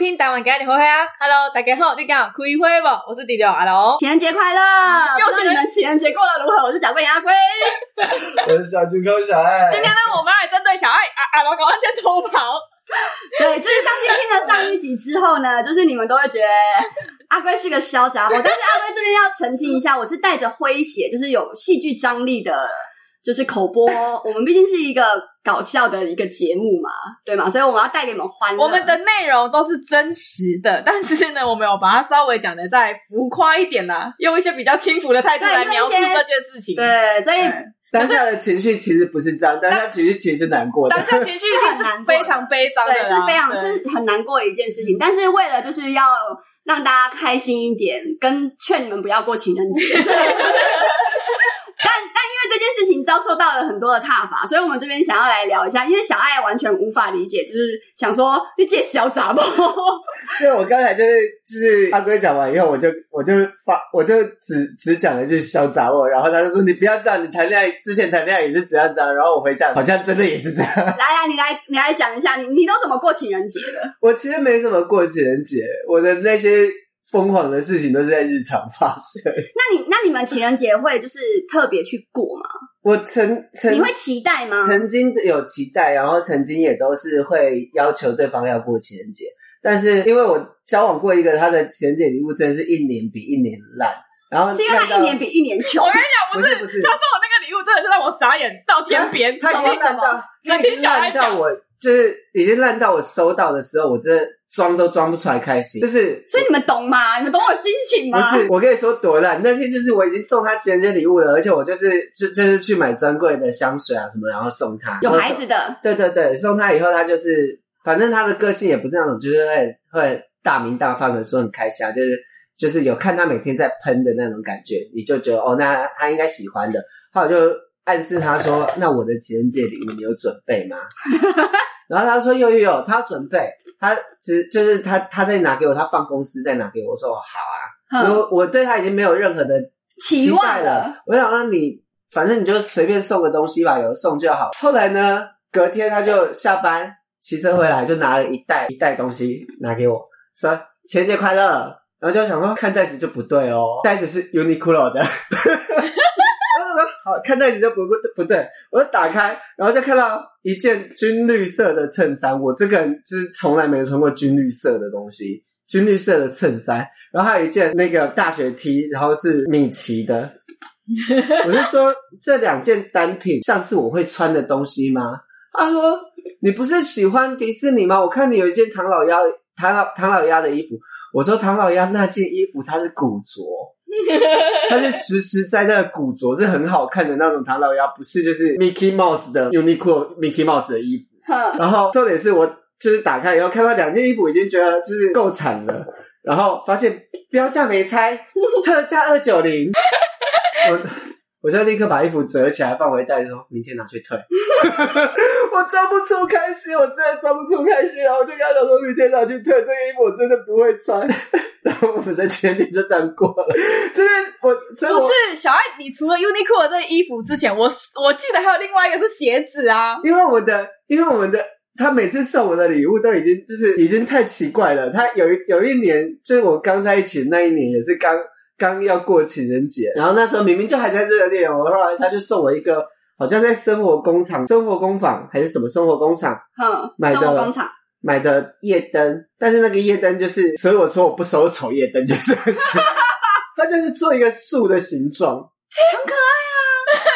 听台湾家的花花啊！Hello，大家好，你讲开会不？我是第六阿龙，情人节快乐！又是你们情人节过得如何？我是贾桂阿龟，我是小猪哥小爱。今天呢，我们来针对小爱阿阿龙赶快先偷跑。对，就是相信听了上一集之后呢，就是你们都会觉得阿龟是个小杂货，但是阿龟这边要澄清一下，我是带着诙谐，就是有戏剧张力的。就是口播，我们毕竟是一个搞笑的一个节目嘛，对嘛？所以我们要带给你们欢乐。我们的内容都是真实的，但是呢，我们有把它稍微讲的再浮夸一点啦，用一些比较轻浮的态度来描述这件事情。对，所以当下的情绪其实不是这样，当下情绪其实是难过的，当下情绪是很难，非常悲伤的，对，是非常是很难过的一件事情。但是为了就是要让大家开心一点，跟劝你们不要过情人节。情遭受到了很多的踏伐，所以我们这边想要来聊一下。因为小爱完全无法理解，就是想说你这小杂毛。因为我刚才就是就是阿龟讲完以后，我就我就发我就只只讲了一句小杂毛，然后他就说你不要这样，你谈恋爱之前谈恋爱也是这样这样。然后我回家好像真的也是这样。来来，你来你来讲一下，你你都怎么过情人节的？我其实没什么过情人节，我的那些。疯狂的事情都是在日常发生。那你那你们情人节会就是特别去过吗？我曾曾你会期待吗？曾经有期待，然后曾经也都是会要求对方要过情人节。但是因为我交往过一个，他的情人节礼物真的是一年比一年烂。然后是因为他一年比一年穷。我跟你讲，不是不是，他送我那个礼物真的是让我傻眼到天边。他已经烂到，他已经烂到我就是已经烂到我收到的时候，我真的。装都装不出来，开心就是，所以你们懂吗？你们懂我心情吗？不是，我跟你说多烂。那天就是我已经送他情人节礼物了，而且我就是就就是去买专柜的香水啊什么，然后送他有孩子的。对对对，送他以后，他就是反正他的个性也不是那种，就是会会大鸣大放的说很开心啊，就是就是有看他每天在喷的那种感觉，你就觉得哦，那他，他应该喜欢的。后来就暗示他说：“那我的情人节礼物你有准备吗？” 然后他说：“有有有，他要准备。”他只就是他，他在拿给我，他放公司再拿给我，我说好啊。我我对他已经没有任何的期待了。了我想让你，反正你就随便送个东西吧，有送就好。后来呢，隔天他就下班骑车回来，就拿了一袋一袋东西拿给我，说情人节快乐。然后就想说看袋子就不对哦，袋子是 Uniqlo 的。好，看袋子就不不不对，我就打开，然后就看到一件军绿色的衬衫。我这个人就是从来没有穿过军绿色的东西，军绿色的衬衫，然后还有一件那个大学 T，然后是米奇的。我就说这两件单品像是我会穿的东西吗？他说你不是喜欢迪士尼吗？我看你有一件唐老鸭唐老唐老鸭的衣服。我说唐老鸭那件衣服它是古着。它是实实在在的古着，是很好看的那种唐老鸭，不是就是 Mickey Mouse 的 Uniqlo Mickey Mouse 的衣服。然后重点是我就是打开以后看到两件衣服，已经觉得就是够惨了。然后发现标价没拆，特价二九零。我我就立刻把衣服折起来放回袋子，说明天拿去退。我装不出开心，我真的装不出开心。然后我就跟他讲说，明天拿去退这个衣服，我真的不会穿。然后我们的情人节就这样过了。就是我，我不是小爱，你除了 Uniqlo 这个衣服之前，我我记得还有另外一个是鞋子啊。因为我的，因为我们的，他每次送我的礼物都已经就是已经太奇怪了。他有一有一年，就是我刚在一起的那一年，也是刚。刚要过情人节，然后那时候明明就还在热恋，我后来他就送我一个，好像在生活工厂、生活工坊还是什么生活工厂，嗯，买的工厂买的夜灯，但是那个夜灯就是，所以我说我不收丑夜灯，就是，它就是做一个树的形状，很可爱啊！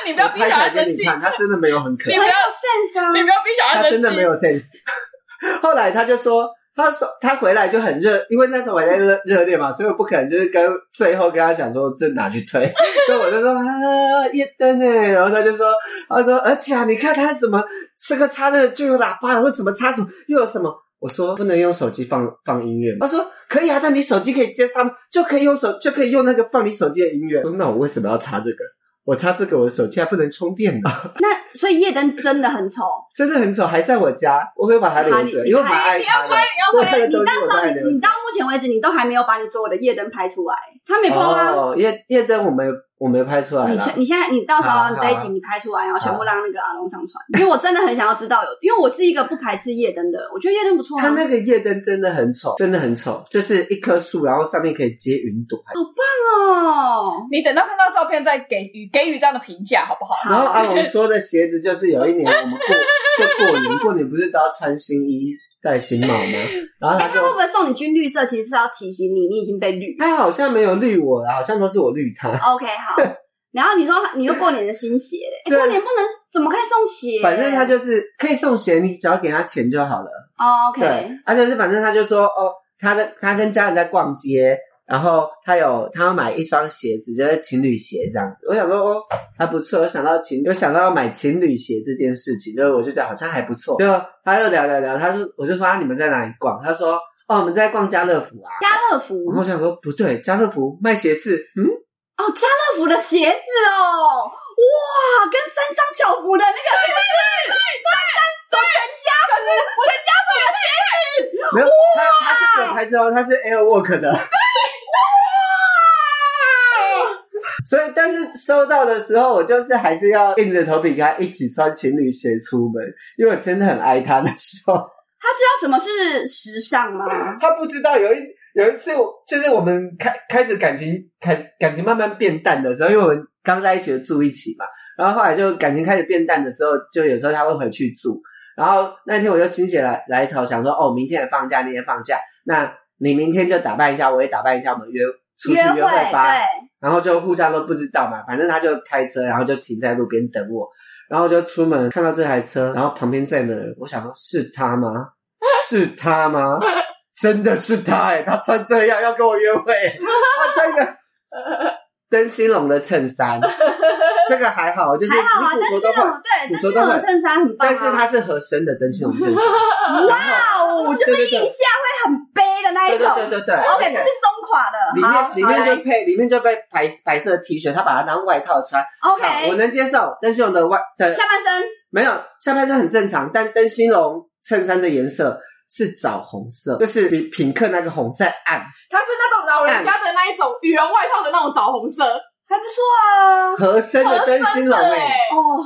你不要逼小孩生气，你看他真的没有很可爱，你不要 sense，啊你不要逼小孩生气，他真的没有 sense。后来他就说。他说他回来就很热，因为那时候我还在热热恋嘛，所以我不可能就是跟最后跟他讲说这拿去推，所以我就说啊夜灯哎，然后他就说他说而且啊你看他什么这个插的就有喇叭，或怎么插什么又有什么，我说不能用手机放放音乐，他说可以啊，但你手机可以接上就可以用手就可以用那个放你手机的音乐，说那我为什么要插这个？我插这个，我的手机还不能充电呢。那所以夜灯真的很丑，真的很丑，还在我家，我会把它留着，因为我蛮爱它的。你要拍，你要拍。你到时候，你你到目前为止，你都还没有把你所有的夜灯拍出来。他没 po 啊。哦，夜夜灯我没我没拍出来。你现你现在你到时候这一集你拍出来，然后全部让那个阿龙上传，因为我真的很想要知道有，因为我是一个不排斥夜灯的人，我觉得夜灯不错啊。它那个夜灯真的很丑，真的很丑，就是一棵树，然后上面可以接云朵。好棒哦，你等到看到照片再给予给予这样的评价，好不好？然后阿龙说的鞋子就是有一年我们过就过年，过年不是都要穿新衣戴新帽吗？然后他就他会不会送你军绿色？其实是要提醒你，你已经被绿。他好像没有绿我啦，好像都是我绿他。OK，好。然后你说你又过年的新鞋过年不能怎么可以送鞋？反正他就是可以送鞋，你只要给他钱就好了。哦、OK，而且是反正他就说哦，他的他跟家人在逛街，然后他有他要买一双鞋子，就是情侣鞋这样子。我想说哦，还不错，我想到情，有想到要买情侣鞋这件事情，就是我就觉得好像还不错。就他就聊聊聊，他说我就说啊，你们在哪里逛？他说哦，我们在逛家乐福啊。家乐福。然后我想说不对，家乐福卖鞋子，嗯。哦，家乐福的鞋子哦，哇，跟三商巧福的那个？对对对，全家，可是全家福的鞋子，没有，他他是有牌子哦，他是 Air Work 的。对，哇！所以，但是收到的时候，我就是还是要硬着头皮跟他一起穿情侣鞋出门，因为我真的很爱他的时候。他知道什么是时尚吗？他不知道。有一有一次，就是我们开开始感情开感情慢慢变淡的时候，因为我们刚在一起就住一起嘛，然后后来就感情开始变淡的时候，就有时候他会回去住。然后那天我就心血来来潮，想说哦，明天也放假，你也放假，那你明天就打扮一下，我也打扮一下，我们约出去约会吧。对。然后就互相都不知道嘛，反正他就开车，然后就停在路边等我，然后就出门看到这台车，然后旁边站的人，我想说是他吗？是他吗？真的是他哎、欸！他穿这样要跟我约会，他穿一个灯芯绒的衬衫，这个还好，就是还好啊，灯芯绒对，灯芯绒衬衫很棒、啊，但是它是合身的灯芯绒衬衫。哇哦，就是腋下会很背的那一种，对对对对，OK，不是松垮的，里面里面就配里面就被白白色 T 恤，他把它当外套穿，OK，我能接受灯芯绒的外的下半身？没有下半身很正常，但灯芯绒衬衫的颜色。是枣红色，就是比品客那个红再暗。它是那种老人家的那一种羽绒外套的那种枣红色，还不错啊。合身的灯芯绒哎。哦，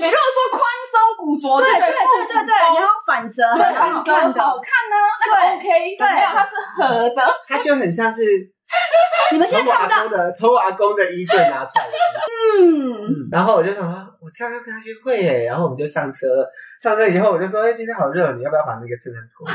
你如果说宽松古着，对对对对对，然后反折，反折好看呢，那个 OK。对，没有，它是合的，它就很像是 你们现在看到的，从我阿公的衣柜拿出来的。嗯，然后我就想说，我这样要跟他约会耶，然后我们就上车了。上车以后，我就说，哎，今天好热，你要不要把那个衬衫脱？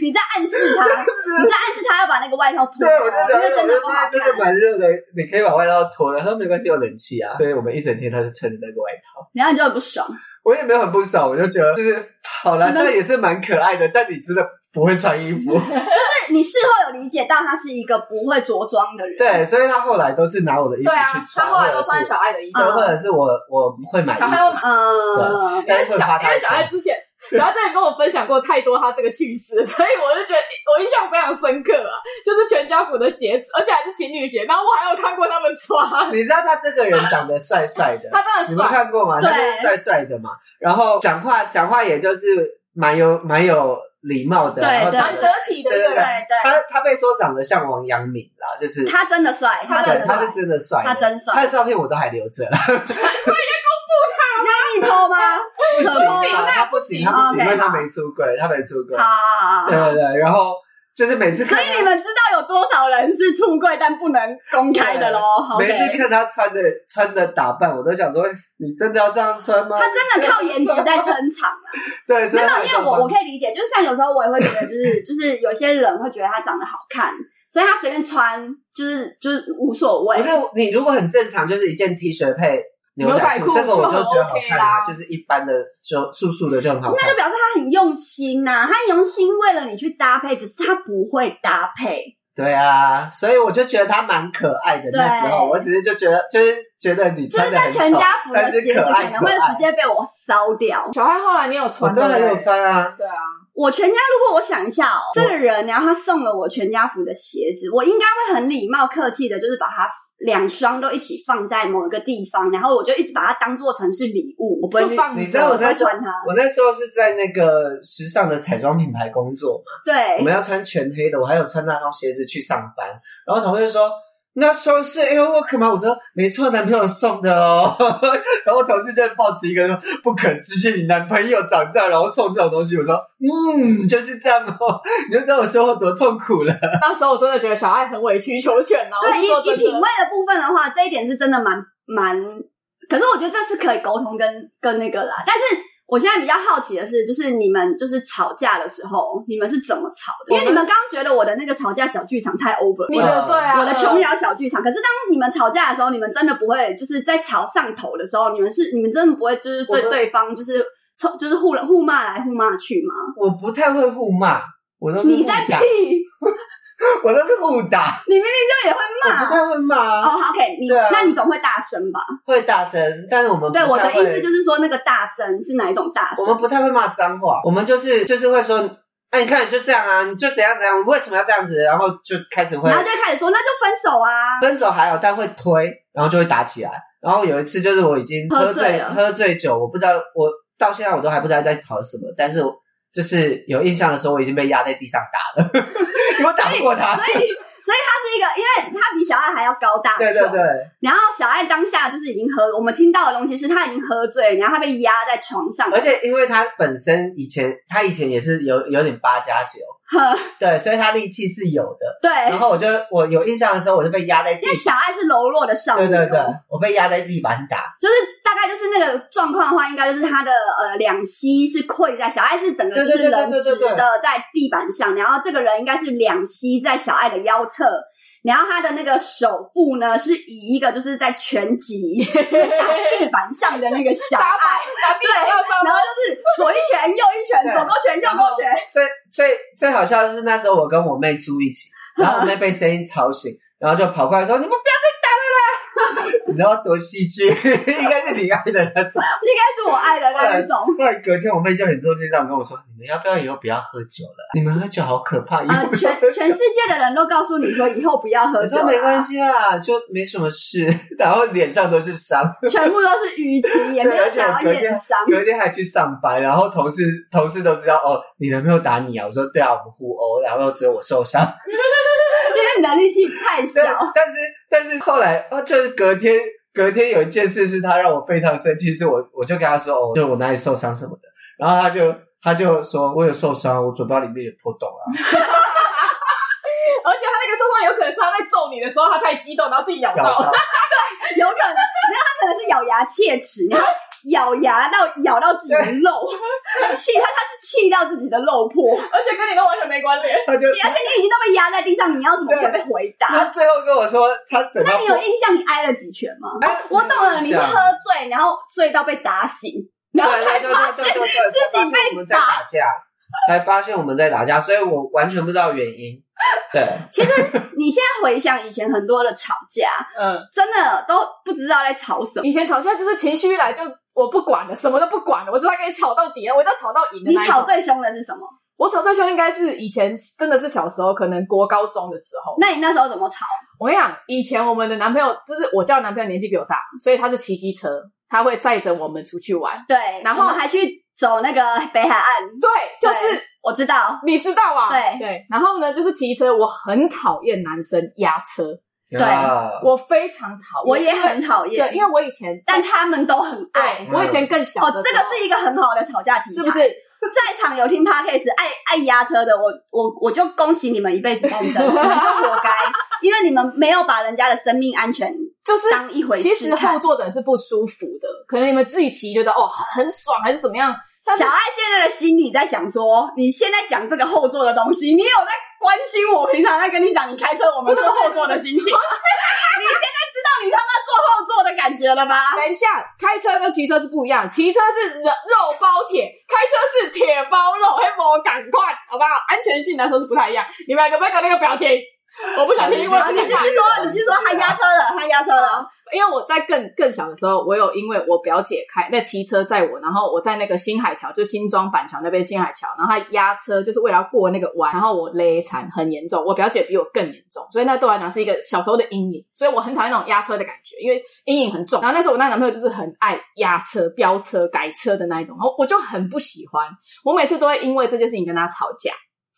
你在暗示他，你在暗示他要把那个外套脱。对，我就觉得真的真的蛮热的，你可以把外套脱了。他说没关系，有冷气啊。所以我们一整天他就撑着那个外套。然后你就很不爽。我也没有很不爽，我就觉得就是好了，这也是蛮可爱的。但你真的不会穿衣服，就是你事后有理解到他是一个不会着装的人。对，所以他后来都是拿我的衣服去穿。他后来都穿小爱的衣服，或者是我我会买。小爱会买，嗯，因为小因为小爱之前。然后之前跟我分享过太多他这个趣事，所以我就觉得我印象非常深刻啊，就是全家福的鞋子，而且还是情侣鞋。然后我还有看过他们穿。你知道他这个人长得帅帅的，他真的帅，你们看过吗？他就是帅帅的嘛。然后讲话讲话也就是蛮有蛮有礼貌的，然后蛮得体的一个人。对，他他被说长得像王阳明啦，就是他真的帅，他真的他是真的帅，他真帅。他的照片我都还留着 了。愿意 po 吗？不行，他不行，他不行，因为他没出轨，他没出轨。好，对对对，然后就是每次，所以你们知道有多少人是出柜但不能公开的喽？每次看他穿的穿的打扮，我都想说，你真的要这样穿吗？他真的靠颜值在撑场啊！对，没有，因为我我可以理解，就是像有时候我也会觉得，就是 就是有些人会觉得他长得好看，所以他随便穿就是就是无所谓。可是你如果很正常，就是一件 T 恤配。牛仔裤，这个我就觉得好看啦，就是一般的就素素的就很好看。那就表示他很用心呐，他用心为了你去搭配，只是他不会搭配。对啊，所以我就觉得他蛮可爱的。那时候我只是就觉得，就是觉得你穿的很丑，全家福的鞋子可能会直接被我烧掉。小爱后来你有穿？我都很有穿啊。对啊，我全家如果我想一下哦，这个人然后他送了我全家福的鞋子，我应该会很礼貌客气的，就是把它。两双都一起放在某一个地方，然后我就一直把它当做成是礼物，我不会放你知道我那时候穿它。我那时候是在那个时尚的彩妆品牌工作嘛，对，我们要穿全黑的，我还有穿那双鞋子去上班。然后同事就说：“那双是 Airwalk 吗？”我说：“没错，男朋友送的哦。”然后同事就抱持一个说：“不可置信，你男朋友长这样，然后送这种东西。”我说：“嗯，就是这样哦。”你就知道我生活多痛苦了。那时候我真的觉得小爱很委曲求全哦。对，以以以品味的部分的话，这一点是真的蛮蛮。可是我觉得这是可以沟通跟跟那个啦。但是我现在比较好奇的是，就是你们就是吵架的时候，你们是怎么吵的？因为你们刚刚觉得我的那个吵架小剧场太 over，你的对啊，我的琼瑶小剧场。可是当你们吵架的时候，你们真的不会就是在吵上头的时候，你们是你们真的不会就是对对方就是冲就是互互骂来互骂去吗？我不太会互骂，我都你在屁。我都是互打，你明明就也会骂，我不太会骂啊。哦、oh,，OK，你、啊、那你总会大声吧？会大声，但是我们不太会，对我的意思就是说，那个大声是哪一种大声？我们不太会骂脏话，我们就是就是会说，哎，你看你就这样啊，你就怎样怎样，为什么要这样子？然后就开始会，然后就开始说，那就分手啊。分手还好，但会推，然后就会打起来。然后有一次就是我已经喝醉，喝醉了，喝醉酒，我不知道，我到现在我都还不知道在吵什么，但是就是有印象的时候，我已经被压在地上打了。我打不过他，所以所以他是一个，因为他比小爱还要高大，对对对。然后小爱当下就是已经喝，我们听到的东西是他已经喝醉，然后他被压在床上，而且因为他本身以前他以前也是有有点八加九。对，所以他力气是有的。对，然后我就我有印象的时候，我就被压在地。因为小爱是柔弱的少女。对对对，我被压在地板打。就是大概就是那个状况的话，应该就是他的呃两膝是跪在小爱是整个就是人直的在地板上，然后这个人应该是两膝在小爱的腰侧。然后他的那个手部呢，是以一个就是在拳击，就是打地板上的那个小爱，对，然后就是左一拳右一拳，左勾拳右勾拳。最最最好笑的是那时候我跟我妹住一起，然后我妹被声音吵醒，然后就跑过来说：“你们不要！” 你知道多戏剧？应该是你爱的那种，应该是我爱的那种。后来隔天我妹就很做心这样跟我说。你们要不要以后不要喝酒了？你们喝酒好可怕！啊，全全世界的人都告诉你说以后不要喝酒了，没关系啊，就没什么事。然后脸上都是伤，全部都是淤青，也没有想要验伤。有一天还去上班，然后同事同事都知道哦，你男朋友打你啊？我说对啊，我们互殴，然后只有我受伤，因为你的力气太小。但是但是后来啊，就是隔天隔天有一件事是他让我非常生气，是我我就跟他说哦，就我哪里受伤什么的，然后他就。他就说：“我有受伤，我嘴巴里面有破洞啊。”而且他那个受伤有可能是他在揍你的时候，他太激动，然后自己咬到。咬到 对，有可能，没有他可能是咬牙切齿，然后咬牙到咬到自己的肉，气他他是气到自己的肉破，而且跟你都完全没关联。他就，而且你已经都被压在地上，你要怎么会被回答？他最后跟我说：“他怎么……那你有印象你挨了几拳吗？”我懂了，你是喝醉，然后醉到被打醒。然后才发现自己被打，打架，才发现我们在打架，所以我完全不知道原因。对，其实你现在回想以前很多的吵架，嗯，真的都不知道在吵什么。以前吵架就是情绪一来就我不管了，什么都不管了，我就要跟你吵到底了，我一定要吵到赢。你吵最凶的是什么？我吵最凶应该是以前真的是小时候，可能国高中的时候。那你那时候怎么吵？我跟你讲，以前我们的男朋友就是我叫男朋友年纪比我大，所以他是骑机车。他会载着我们出去玩，对，然后还去走那个北海岸，对，就是我知道，你知道啊，对。对。然后呢，就是骑车，我很讨厌男生压车，对，我非常讨厌，我也很讨厌，对，因为我以前，但他们都很爱，我以前更小哦，这个是一个很好的吵架题，是不是？在场有听 Podcast 爱爱压车的，我我我就恭喜你们一辈子单身，你们就活该，因为你们没有把人家的生命安全。就是当一回事，其实后座的人是不舒服的，可能你们自己骑觉得哦很爽还是怎么样。小爱现在的心里在想说，你现在讲这个后座的东西，你有在关心我平常在跟你讲你开车我们坐后座的心情？你现在知道你他妈坐后座的感觉了吧？等一下，开车跟骑车是不一样，骑车是肉肉包铁，开车是铁包肉，黑魔赶快，好不好？安全性来说是不太一样。你们两个不要搞那个表情。我不想听，我好你继续说，你继续说，他压车了，他压车了。因为我在更更小的时候，我有因为我表姐开那骑车载我，然后我在那个新海桥，就新庄板桥那边新海桥，然后他压车就是为了要过那个弯，然后我勒残很严重。我表姐比我更严重，所以那对我来讲是一个小时候的阴影，所以我很讨厌那种压车的感觉，因为阴影很重。然后那时候我那男朋友就是很爱压车、飙车、改车的那一种，然后我就很不喜欢，我每次都会因为这件事情跟他吵架。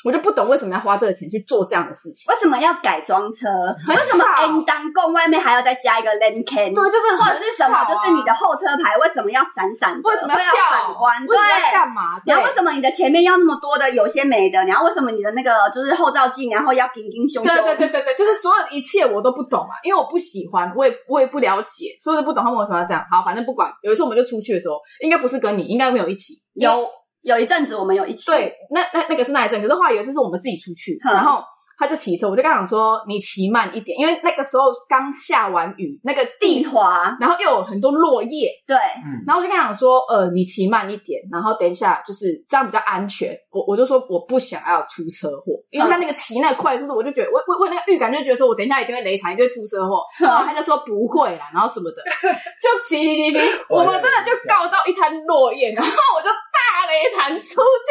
我就不懂为什么要花这个钱去做这样的事情？为什么要改装车？为什么 N 档共外面还要再加一个 lane can？对，就是或者是什么？就是你的后车牌为什么要闪闪？为什么要反光？对，干嘛？然后为什么你的前面要那么多的有些没的？然后为什么你的那个就是后照镜，然后要平平胸胸？对对对对对，就是所有一切我都不懂啊，因为我不喜欢，我也我也不了解，所以不懂他们为什么要这样。好，反正不管。有一次我们就出去的时候，应该不是跟你，应该没有一起有。有一阵子我们有一起，对，那那那个是那一阵，可是后来有一次是我们自己出去，然后。他就骑车，我就跟他讲说：“你骑慢一点，因为那个时候刚下完雨，那个地，地滑，然后又有很多落叶。对，嗯，然后我就跟他讲说：呃，你骑慢一点，然后等一下就是这样比较安全。我我就说我不想要出车祸，因为他那个骑那个快速度，我就觉得我我我那个预感就觉得说我等一下一定会雷残，一定会出车祸。然后他就说不会啦，然后什么的，就骑骑骑骑，我们真的就告到一滩落叶，然后我就大雷残出去，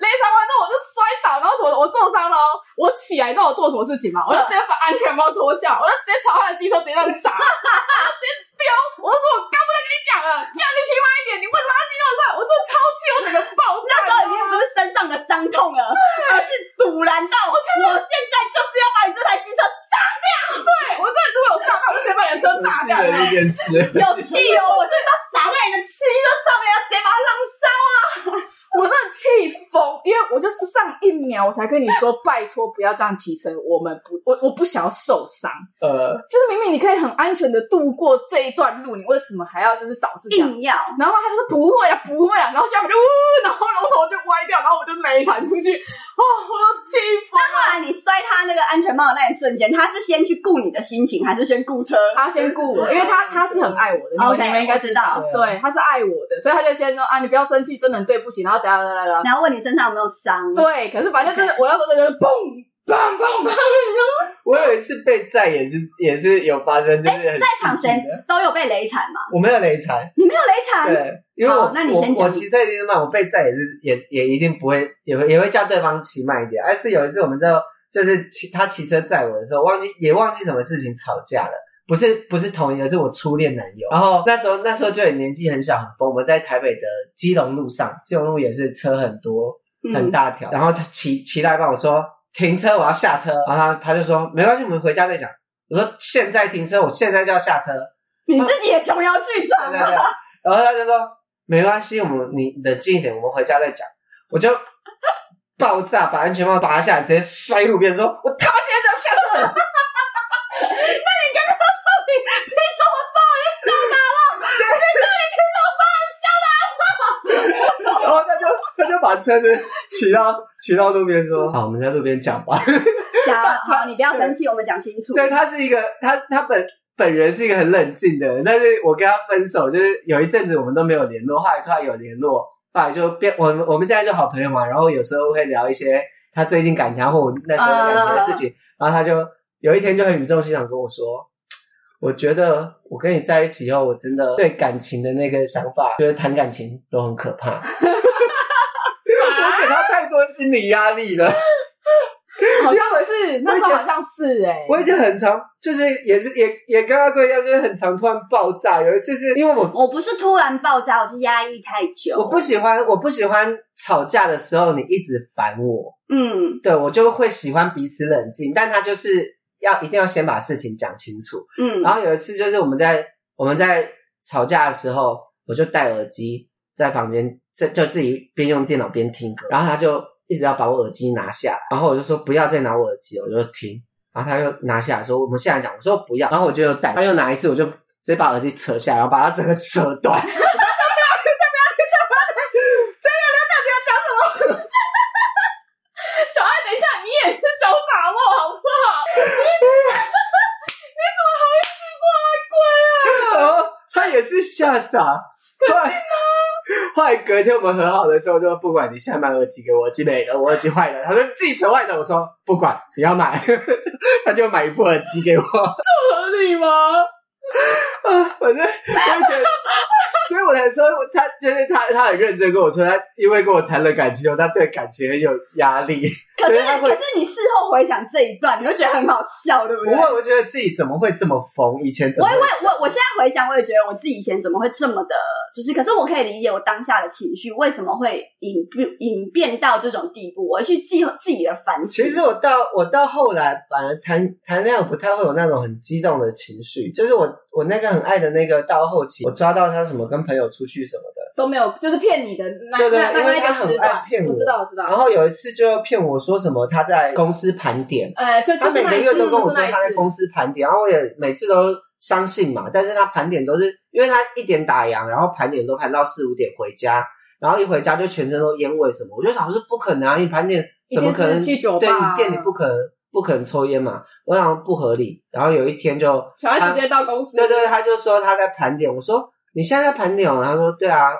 雷残完之后我就摔倒，然后什么我受伤了，我起来。你知道我做什么事情吗？我就直接把安全帽脱下，我就直接朝他的机车直接这样砸，直接丢。我就说我刚不能跟你讲了，叫你骑慢一点，你为什么要骑那么快？我真的超气，我整个爆炸。那时候已经不是身上的伤痛了，而是堵然到我，我现在就是要把你这台机车砸掉。对，我真的如果有炸到，我就直接把你的车炸掉。有气哦，我就要砸在你的汽车上面，要直接把它燃烧啊！我真的气疯，因为我就是我才跟你说拜托不要这样骑车，我们不，我我不想要受伤。呃，就是明明你可以很安全的度过这一段路，你为什么还要就是导致这样？硬要？然后他就说不会啊，不会啊，然后下面就呜，然后龙头就歪掉，然后我就没铲出去，哦，我都气疯。那后来你摔他那个安全帽的那一瞬间，他是先去顾你的心情，还是先顾车？他先顾我，因为他他是很爱我的，你们 Okay, 你们应该知道，对，对，他是爱我的，所以他就先说啊，你不要生气，真的很对不起，然后。然后问你身上有没有伤？对，可是反正就是我要说的就是嘣嘣嘣嘣。我有一次被载也是也是有发生，就是在场谁都有被雷惨嘛？我没有雷惨，你没有雷惨？对，因为我那你先讲。我骑车一定是慢，我被载也是也也一定不会，也会也会叫对方骑慢一点。而是有一次我们就就是骑他骑车载我的时候，忘记也忘记什么事情吵架了。不是不是同一个，是我初恋男友。然后那时候那时候就很年纪很小很疯，我们在台北的基隆路上，基隆路也是车很多很大条。嗯、然后他骑骑来帮我说停车，我要下车。然后他他就说没关系，我们回家再讲。我说现在停车，我现在就要下车。你自己也琼瑶剧场啊。然后他就说没关系，我们你冷静一点，我们回家再讲。我就爆炸，把安全帽拔下来，直接摔路边，说我他妈现在就要下车。把车子骑到骑到路边，说：“好，我们在路边讲吧。”讲 好，你不要生气，我们讲清楚。对，他是一个，他他本本人是一个很冷静的人，但是我跟他分手，就是有一阵子我们都没有联络，后来突然有联络，后来就变我们我们现在就好朋友嘛。然后有时候会聊一些他最近感情或我那时候感情的事情。Uh、然后他就有一天就很语重心长跟我说：“我觉得我跟你在一起以后，我真的对感情的那个想法，觉得谈感情都很可怕。”心理压力了，好像是那时候好像是哎、欸，我以前很常就是也是也也跟阿贵一样，就是很常突然爆炸。有一次是因为我我不是突然爆炸，我是压抑太久。我不喜欢我不喜欢吵架的时候你一直烦我，嗯，对我就会喜欢彼此冷静，但他就是要一定要先把事情讲清楚，嗯。然后有一次就是我们在我们在吵架的时候，我就戴耳机在房间。这就自己边用电脑边听歌，然后他就一直要把我耳机拿下，然后我就说不要再拿我耳机了，我就听，然后他又拿下来说我们现在讲，我说不要，然后我就又戴，他又拿一次，我就直接把耳机扯下来，然后把它整个扯断。不要不要不要不要！这个人到底要讲什么？小爱，等一下，你也是小杂货好不好？你怎么好意思说阿贵啊？然后来隔天我们和好的时候，就不管你现在买耳机给我，耳机没了，我耳机坏了，他说自己扯坏的，我说不管你要买，他就买一部耳机给我，这合理吗？啊，反正我就觉得。所以我才说，他就是他，他很认真跟我说，他因为跟我谈了感情后，他对感情很有压力。可是，可是你事后回想这一段，你会觉得很好笑，对不对？不会，我觉得自己怎么会这么疯？以前怎么会？我我我我现在回想，我也觉得我自己以前怎么会这么的，就是，可是我可以理解我当下的情绪为什么会演变演变到这种地步，我会去自自己的反省。其实我到我到后来，反而谈谈恋爱不太会有那种很激动的情绪，就是我我那个很爱的那个到后期，我抓到他什么。跟朋友出去什么的都没有，就是骗你的那对对，那那因为他很爱骗我，我知道我知道。然后有一次就骗我说什么他在公司盘点，呃，就就是他每个月都跟我说他在公司盘点，然后我也每次都相信嘛。但是他盘点都是因为他一点打烊，然后盘点都盘到四五点回家，然后一回家就全身都烟味什么，我就想说不可能啊，你盘点怎么可能去酒吧？对，你店里不可能不可能抽烟嘛，我想不合理。然后有一天就小孩直接到公司，对对，他就说他在盘点，我说。你现在在盘点哦？他说对啊。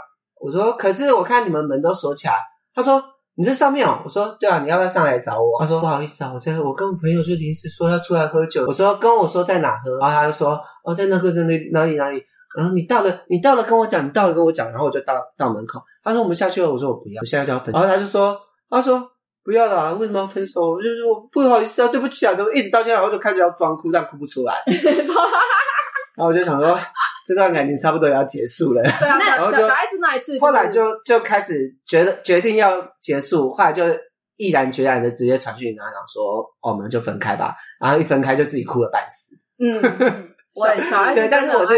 我说可是我看你们门都锁起来。他说你在上面哦。我说对啊，你要不要上来找我？他说不好意思啊，我在我跟我朋友就临时说要出来喝酒。我说跟我说在哪喝，然后他就说哦在那个在那哪里哪里。然后你到了你到了跟我讲，你到了跟我讲，然后我就到到门口。他说我们下去了。我说我不要，我现在就要分手。然后他就说他说不要啦，为什么要分手？我就说不好意思啊，对不起啊，怎么一直到现在，然后就开始要装哭，但哭不出来。然后我就想说。这段感情差不多要结束了，对啊，小小孩子那一次，后来就就开始觉得决定要结束，后来就毅然决然的直接传讯给他讲说，哦，我们就分开吧。然后一分开就自己哭了半死。嗯，我小对，但是我是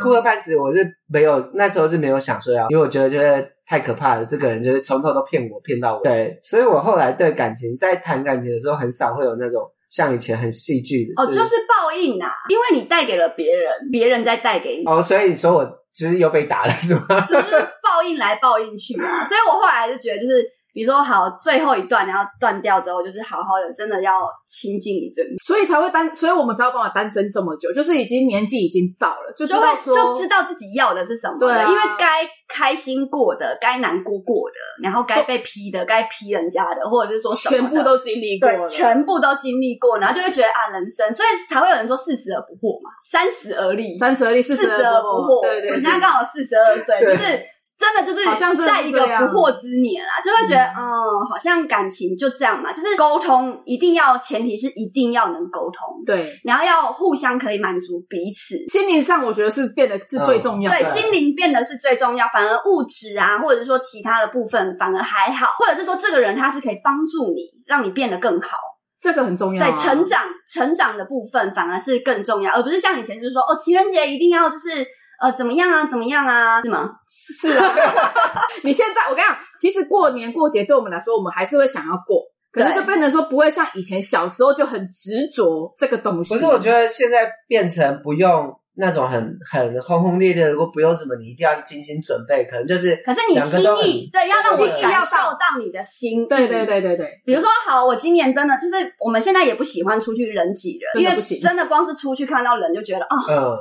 哭了半死，我是没有那时候是没有想说要，因为我觉得觉得太可怕了，这个人就是从头都骗我，骗到我。对，所以我后来对感情在谈感情的时候，很少会有那种。像以前很戏剧的哦，就是报应呐，因为你带给了别人，别人再带给你哦，所以你说我其实又被打了是吗？就是报应来报应去嘛，所以我后来就觉得就是。比如说，好，最后一段然后断掉之后，就是好好的，真的要亲近一阵，所以才会单，所以我们才有办法单身这么久，就是已经年纪已经到了，就知道说就知道自己要的是什么。对啊，因为该开心过的，该难过过的，然后该被批的，该批人家的，或者是说什么全部都经历过全部都经历过，然后就会觉得啊，人生，所以才会有人说四十而不惑嘛，三十而立，三十而立，四十而不惑。对对，对，人家刚好四十二岁，就是。真的就是在一个不惑之年啊，就会觉得嗯，好像感情就这样嘛，就是沟通一定要，前提是一定要能沟通，对，然后要互相可以满足彼此。心灵上，我觉得是变得是最重要的，对，心灵变得是最重要，反而物质啊，或者是说其他的部分反而还好，或者是说这个人他是可以帮助你，让你变得更好，这个很重要啊。对，成长成长的部分反而是更重要，而不是像以前就是说哦，情人节一定要就是。呃，怎么样啊？怎么样啊？是吗？是啊。你现在，我跟你讲，其实过年过节对我们来说，我们还是会想要过，可是就变成说不会像以前小时候就很执着这个东西。可是我觉得现在变成不用。那种很很轰轰烈烈的，如果不用什么，你一定要精心准备，可能就是。可是你心意对，要让我感受到你的心。对对对对对。比如说，好，我今年真的就是，我们现在也不喜欢出去人挤人，因为真的光是出去看到人就觉得啊，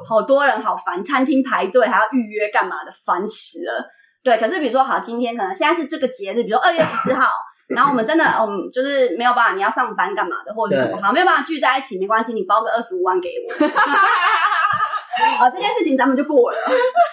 好多人好烦，餐厅排队还要预约干嘛的，烦死了。对，可是比如说，好，今天可能现在是这个节日，比如说二月十四号，然后我们真的，嗯，就是没有办法，你要上班干嘛的，或者什么，好，没有办法聚在一起，没关系，你包个二十五万给我。啊，这件事情咱们就过了。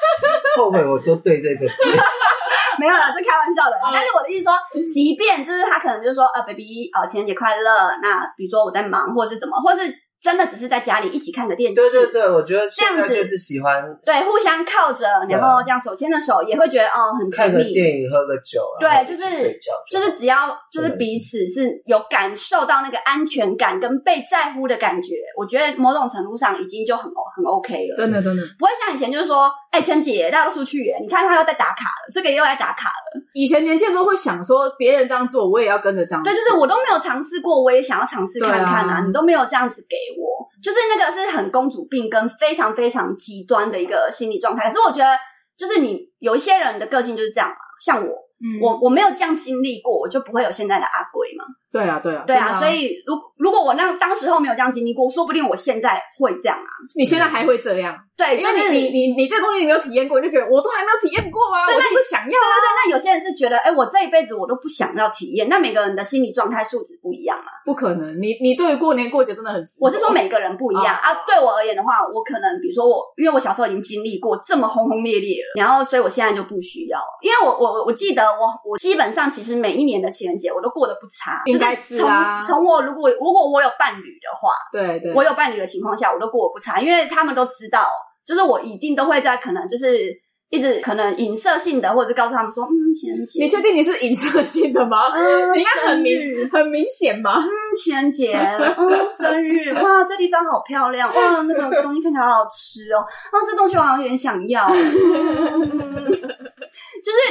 后悔我说对这个字，没有啦，这开玩笑的。但是我的意思说，即便就是他可能就是说，呃，baby，呃，情人节快乐。那比如说我在忙，或者是怎么，或是。真的只是在家里一起看个电视，对对对，我觉得这样子就是喜欢，对，互相靠着，然后这样手牵着手，也会觉得哦很看个电影，喝个酒，对，就是就是只要就是彼此是有感受到那个安全感跟被在乎的感觉，我觉得某种程度上已经就很很 OK 了，真的真的。不会像以前就是说，哎，陈姐大家都出去耶，你看他又在打卡了，这个又在打卡了。以前年轻的时候会想说，别人这样做，我也要跟着这样做。对，就是我都没有尝试过，我也想要尝试看看啊，你都没有这样子给我。就是那个是很公主病跟非常非常极端的一个心理状态，可是我觉得，就是你有一些人的个性就是这样嘛，像我。嗯，我我没有这样经历过，我就不会有现在的阿龟嘛。对啊，对啊，对啊。所以，如如果我那当时候没有这样经历过，说不定我现在会这样啊。你现在还会这样？对，因为你你你你这东西你没有体验过，你就觉得我都还没有体验过啊，对我就是想要啊。对对对，那有些人是觉得，哎，我这一辈子我都不想要体验。那每个人的心理状态素质不一样嘛。不可能，你你对于过年过节真的很，我是说每个人不一样、哦、啊。对我而言的话，我可能比如说我，因为我小时候已经经历过这么轰轰烈烈了，然后所以我现在就不需要。因为我我我记得我我基本上其实每一年的情人节我都过得不差，应该是啊。从从我如果如果我有伴侣的话，对对，我有伴侣的情况下，我都过我不差，因为他们都知道，就是我一定都会在可能就是。一直可能影射性的，或者是告诉他们说，嗯，情人节，你确定你是影射性的吗？嗯，你应该很明很明显吧？嗯，情人节，嗯，生日，哇，这地方好漂亮，哇，那个东西看起来好好吃哦，啊，这东西我好像有点想要，就是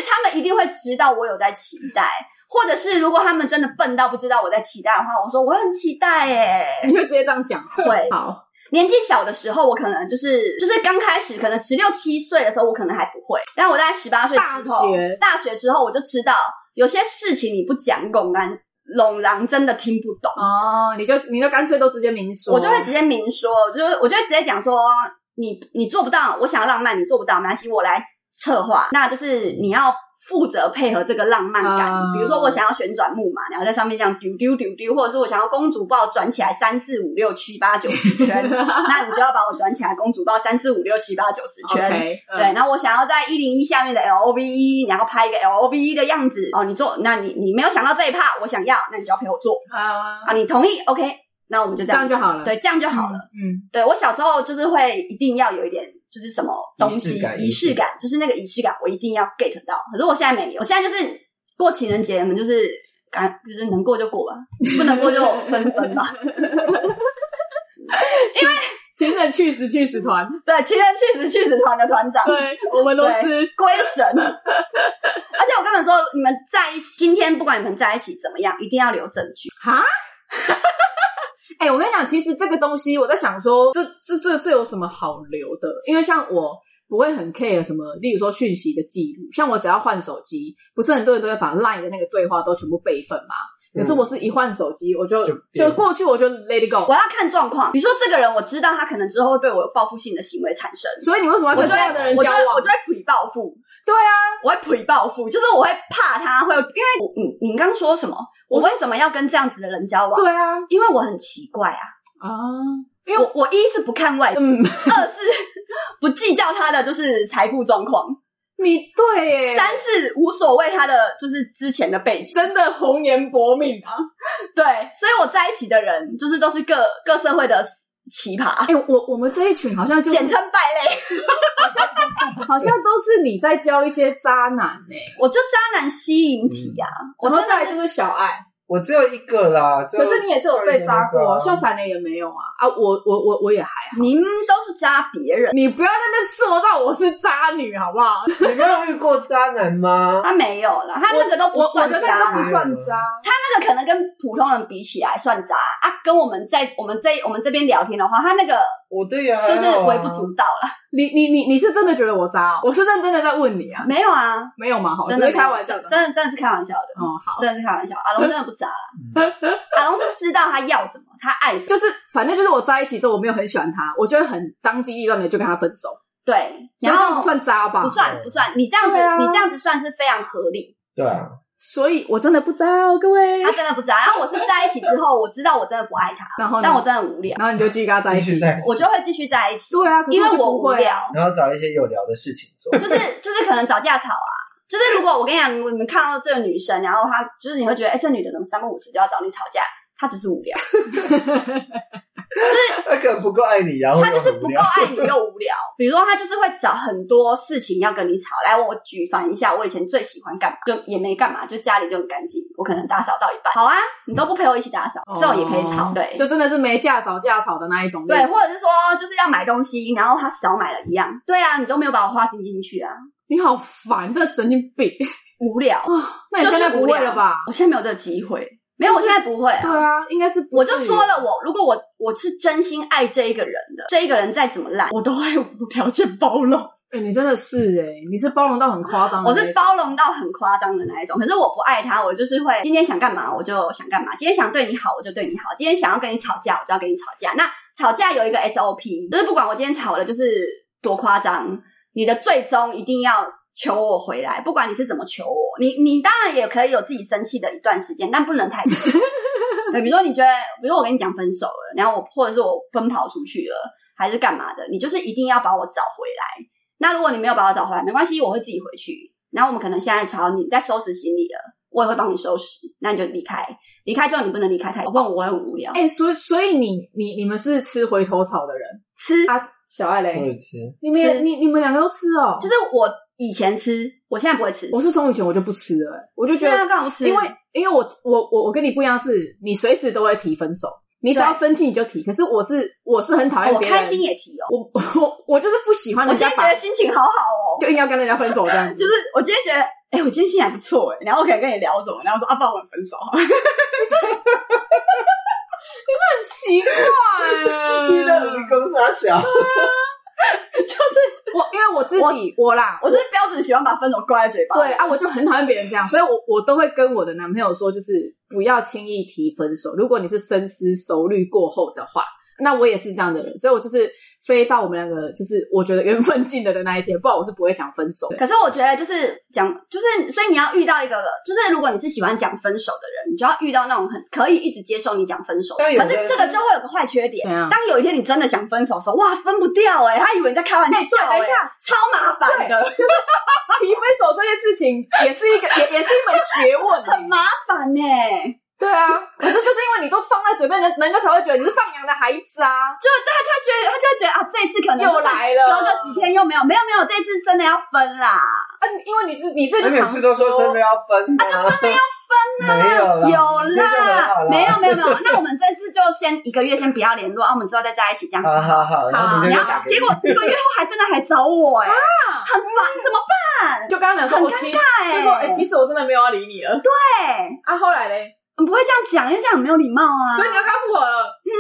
他们一定会知道我有在期待，或者是如果他们真的笨到不知道我在期待的话，我说我很期待，耶。你会直接这样讲？会，好。年纪小的时候，我可能就是就是刚开始，可能十六七岁的时候，我可能还不会。但我大概十八岁之后，大学大学之后，我就知道有些事情你不讲，拱然拢然真的听不懂哦。你就你就干脆都直接明说，我就会直接明说，就我就会直接讲说，你你做不到，我想要浪漫，你做不到，没关系，我来策划。那就是你要。负责配合这个浪漫感，比如说我想要旋转木马，然后在上面这样丢丢丢丢，或者是我想要公主抱转起来三四五六七八九十圈，那你就要把我转起来公主抱三四五六七八九十圈。Okay, 对，然后我想要在一零一下面的 L O V E，然后拍一个 L O V E 的样子哦。你做，那你你没有想到这一趴，我想要，那你就要陪我做啊。啊，你同意？OK，那我们就这样，这样就好了。对，这样就好了。嗯，嗯对我小时候就是会一定要有一点。就是什么东西仪式感，仪式感，就是那个仪式感，我一定要 get 到。可是我现在没有，我现在就是过情人节，我们就是感，就是能过就过吧，不能过就分分吧。因为情人去死去死团，对，情人去死去死团的团长，对，我们都是归神。而且我跟你们说，你们在一起，今天不管你们在一起怎么样，一定要留证据哈。哎、我跟你讲，其实这个东西，我在想说，这这这这有什么好留的？因为像我不会很 care 什么，例如说讯息的记录，像我只要换手机，不是很多人都会把 LINE 的那个对话都全部备份吗？可是我是一换手机，我就就，就过去，我就 let it go。我要看状况，比如说这个人，我知道他可能之后会对我有报复性的行为产生，所以你为什么要跟这样的人交往？我就会普报复。对啊，我会普报复，就是我会怕他会，因为我你你刚刚说什么？我为什么要跟这样子的人交往？对啊，因为我很奇怪啊。啊，因为我我一是不看外，嗯，二是不计较他的就是财富状况，你对耶，三是无所谓他的就是之前的背景，真的红颜薄命啊，对，所以我在一起的人就是都是各各社会的奇葩，哎、欸，我我们这一群好像就简称败类，好 像好像都是你在教一些渣男呢，我就渣男吸引体呀、啊，我后再来就是小爱。我只有一个啦，可是你也是有被渣过，像闪雷也没有啊啊！我我我我也还好，您都是渣别人，你不要在那边塑造我是渣女好不好？你没有遇过渣男吗？他没有啦，他那个都不算渣，都不算渣，他那个可能跟普通人比起来算渣啊。跟我们在我们这我们这边聊天的话，他那个我对呀，就是微不足道了。你你你你是真的觉得我渣？我是认真的在问你啊，没有啊，没有嘛，好，真的开玩笑的，真的真的是开玩笑的，哦，好，真的是开玩笑。阿龙真的不渣，阿龙是知道他要什么，他爱什么，就是反正就是我在一起之后，我没有很喜欢他，我就会很当机立断的就跟他分手。对，然后不算渣吧？不算不算，你这样子你这样子算是非常合理。对啊。所以我真的不知道，各位。他真的不知道。然后我是在一起之后，我知道我真的不爱他，然后，但我真的很无聊。然后你就继续跟他在一起，在我就会继续在一起。对啊，因为我无聊。然后找一些有聊的事情做，就是就是可能找架吵啊。就是如果我跟你讲，你们看到这个女生，然后她就是你会觉得，哎，这女的怎么三不五时就要找你吵架？她只是无聊。就 是他可能不够爱你，然后他就是不够爱你又无聊。比如说，他就是会找很多事情要跟你吵。来，我举凡一下，我以前最喜欢干嘛，就也没干嘛，就家里就很干净。我可能打扫到一半，好啊，你都不陪我一起打扫，这种也可以吵。对，就真的是没架找架吵的那一种。对，或者是说，就是要买东西，然后他少买了一样。对啊，你都没有把我话听进去啊，你好烦，这神经病，无聊啊。那你现在不会了吧？我现在没有这个机会。没有，我现在不会啊。对啊，应该是不。我就说了，我如果我我是真心爱这一个人的，这一个人再怎么烂，我都会无条件包容。哎、欸，你真的是哎、欸，你是包容到很夸张，我是包容到很夸张的那一种。可是我不爱他，我就是会今天想干嘛我就想干嘛，今天想对你好我就对你好，今天想要跟你吵架我就要跟你吵架。那吵架有一个 SOP，就是不管我今天吵的就是多夸张，你的最终一定要求我回来，不管你是怎么求我，你你当然也可以有自己生气的一段时间，但不能太久。对，比如说你觉得，比如说我跟你讲分手了，然后我或者是我奔跑出去了，还是干嘛的，你就是一定要把我找回来。那如果你没有把我找回来，没关系，我会自己回去。然后我们可能现在朝你在收拾行李了，我也会帮你收拾。那你就离开，离开之后你不能离开太久，不然我会很无聊。哎、欸，所以所以你你你们是吃回头草的人，吃啊，小爱嘞，我也吃。你们也你你们两个都吃哦，就是我以前吃，我现在不会吃。我是从以前我就不吃了，我就觉得干嘛吃？因为因为我我我我跟你不一样是，是你随时都会提分手。你只要生气你就提，可是我是我是很讨厌别人，我开心也提哦。我我我就是不喜欢人家。我今天觉得心情好好哦，就硬要跟人家分手这样 子。就是我今天觉得，哎、欸，我今天心情还不错哎，然后我可以跟你聊什么，然后说啊，不然我们分手。你这，你这很奇怪啊！你的你公司好小。就是我，因为我自己我，我啦，我就是标准喜欢把分手挂在嘴巴。对啊，我就很讨厌别人这样，所以我我都会跟我的男朋友说，就是不要轻易提分手。如果你是深思熟虑过后的话，那我也是这样的人，所以我就是。飞到我们两个就是我觉得缘分尽了的那一天，不然我是不会讲分手。可是我觉得就是讲，就是所以你要遇到一个，就是如果你是喜欢讲分手的人，你就要遇到那种很可以一直接受你讲分手。可是这个就会有个坏缺点，当有一天你真的想分手的时候，哇，分不掉哎、欸，他以为你在开玩笑、欸。等一下，超麻烦的，就是提分手这件事情也是一个，也也是一门学问、欸，很麻烦哎、欸。对啊，可是就是因为你都放在嘴边，人人家才会觉得你是放羊的孩子啊。就大家觉得，他就会觉得啊，这一次可能又来了，隔个几天又没有，没有没有，这一次真的要分啦。啊，因为你是你这个常说，都说真的要分啊，啊，就真的要分啊，没有啦，有啦，没有没有没有。那我们这次就先一个月先不要联络，啊，我们之后再在一起这样。好 好好，然后然后结果一个月后还真的还找我哎、欸，啊，很烦，怎么办？就刚刚讲说，我其实就说哎，其实我真的没有要理你了。对啊，后来嘞。你不会这样讲，因为这样很没有礼貌啊。所以你要告诉我了。嗯，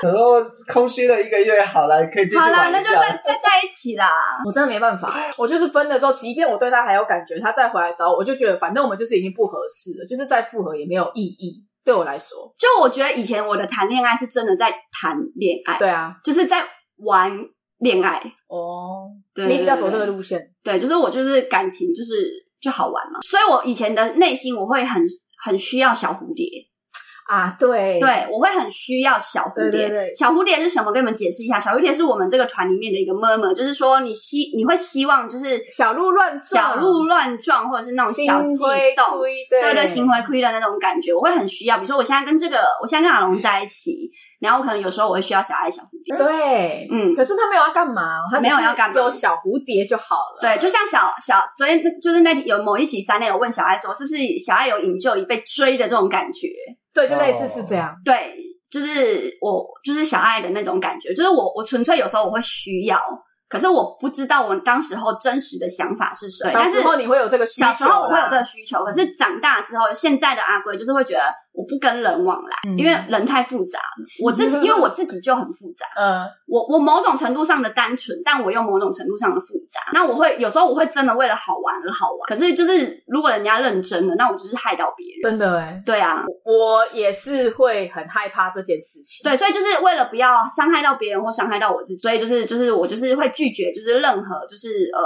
可能空虚了一个月，好了，可以继续。好了，那就再再在一起啦。我真的没办法，我就是分了之后，即便我对他还有感觉，他再回来找我，我就觉得反正我们就是已经不合适了，就是再复合也没有意义。对我来说，就我觉得以前我的谈恋爱是真的在谈恋爱，对啊，就是在玩恋爱。哦，对，你比较走这个路线。对，就是我就是感情就是就好玩嘛，所以我以前的内心我会很。很需要小蝴蝶啊，对对，我会很需要小蝴蝶。对对对，小蝴蝶是什么？跟你们解释一下。小蝴蝶是我们这个团里面的一个 murmur，就是说你希你会希望就是小鹿乱撞，小鹿乱撞，或者是那种小悸动，对对，对，心灰灰的那种感觉，我会很需要。比如说，我现在跟这个，我现在跟阿龙在一起。然后我可能有时候我会需要小爱小蝴蝶，对，嗯，可是他没有要干嘛，他没有要干嘛，有小蝴蝶就好了。对，就像小小昨天就是那有某一集三内有问小爱说，是不是小爱有引咎已被追的这种感觉？对，就类似是这样。Oh. 对，就是我就是小爱的那种感觉，就是我我纯粹有时候我会需要。可是我不知道我当时候真实的想法是什么。小时候你会有这个需求，小时候我会有这个需求。可是长大之后，现在的阿龟就是会觉得我不跟人往来，嗯、因为人太复杂。我自己因为我自己就很复杂。嗯，我我某种程度上的单纯，但我又某种程度上的复杂。那我会有时候我会真的为了好玩而好玩。可是就是如果人家认真了，那我就是害到别人。真的哎、欸，对啊，我也是会很害怕这件事情。对，所以就是为了不要伤害到别人或伤害到我自己，所以就是就是我就是会拒绝，就是任何就是呃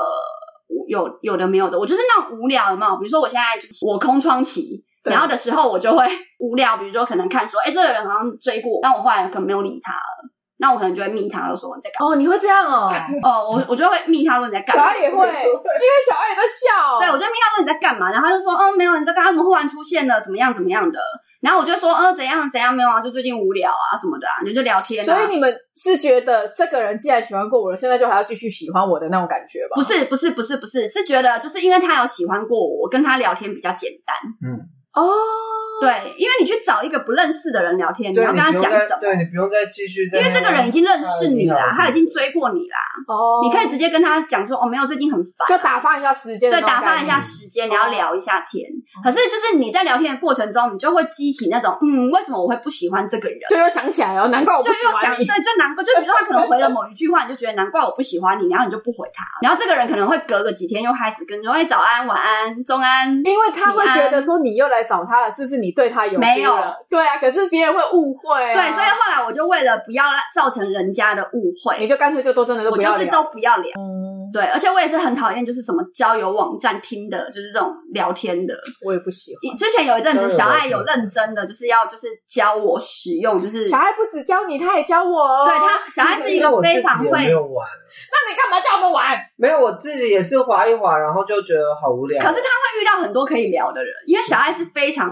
有有的没有的，我就是那种无聊的嘛。比如说我现在就是我空窗期，然后的时候我就会无聊，比如说可能看说，哎，这个人好像追过，但我后来可能没有理他了。那我可能就会密他，就说你在干嘛？哦，你会这样哦？哦，我我就会密他说你在干嘛？小爱也会，因为小爱也在笑。对，我就密他说你在干嘛？然后他就说，嗯，没有，你在干嘛？怎么忽然出现了？怎么样？怎么样的？然后我就说，哦，怎样怎样？没有啊，就最近无聊啊什么的啊，你就聊天啊。所以你们是觉得这个人既然喜欢过我了，现在就还要继续喜欢我的那种感觉吧？不是，不是，不是，不是，是觉得就是因为他有喜欢过我，我跟他聊天比较简单。嗯，哦。对，因为你去找一个不认识的人聊天，你要跟他讲什么？对你不用再继续在，因为这个人已经认识你啦，他已经追过你啦。哦，你可以直接跟他讲说，哦，没有，最近很烦，就打发一下时间。对，打发一下时间，你要聊一下天。可是就是你在聊天的过程中，你就会激起那种，嗯，为什么我会不喜欢这个人？就又想起来了，难怪我不喜欢你。对，就难怪，就比如说他可能回了某一句话，你就觉得难怪我不喜欢你，然后你就不回他。然后这个人可能会隔个几天又开始跟你说，哎，早安、晚安、中安，因为他会觉得说你又来找他了，是不是你对他有没有？对啊，可是别人会误会。对，所以后来我就为了不要造成人家的误会，你就干脆就都真的都不要聊，我就是都不要聊。嗯，对，而且我也是很讨厌就是什么交友网站听的，就是这种聊天的，我也不喜欢。之前有一阵子，小爱有认真的就是要就是教我使用，就是小爱不止教你，他也教我哦。对他，小爱是一个非常会。没有玩，那你干嘛叫我们玩？没有，我自己也是滑一滑，然后就觉得好无聊。可是他会遇到很多可以聊的人，因为小爱是非常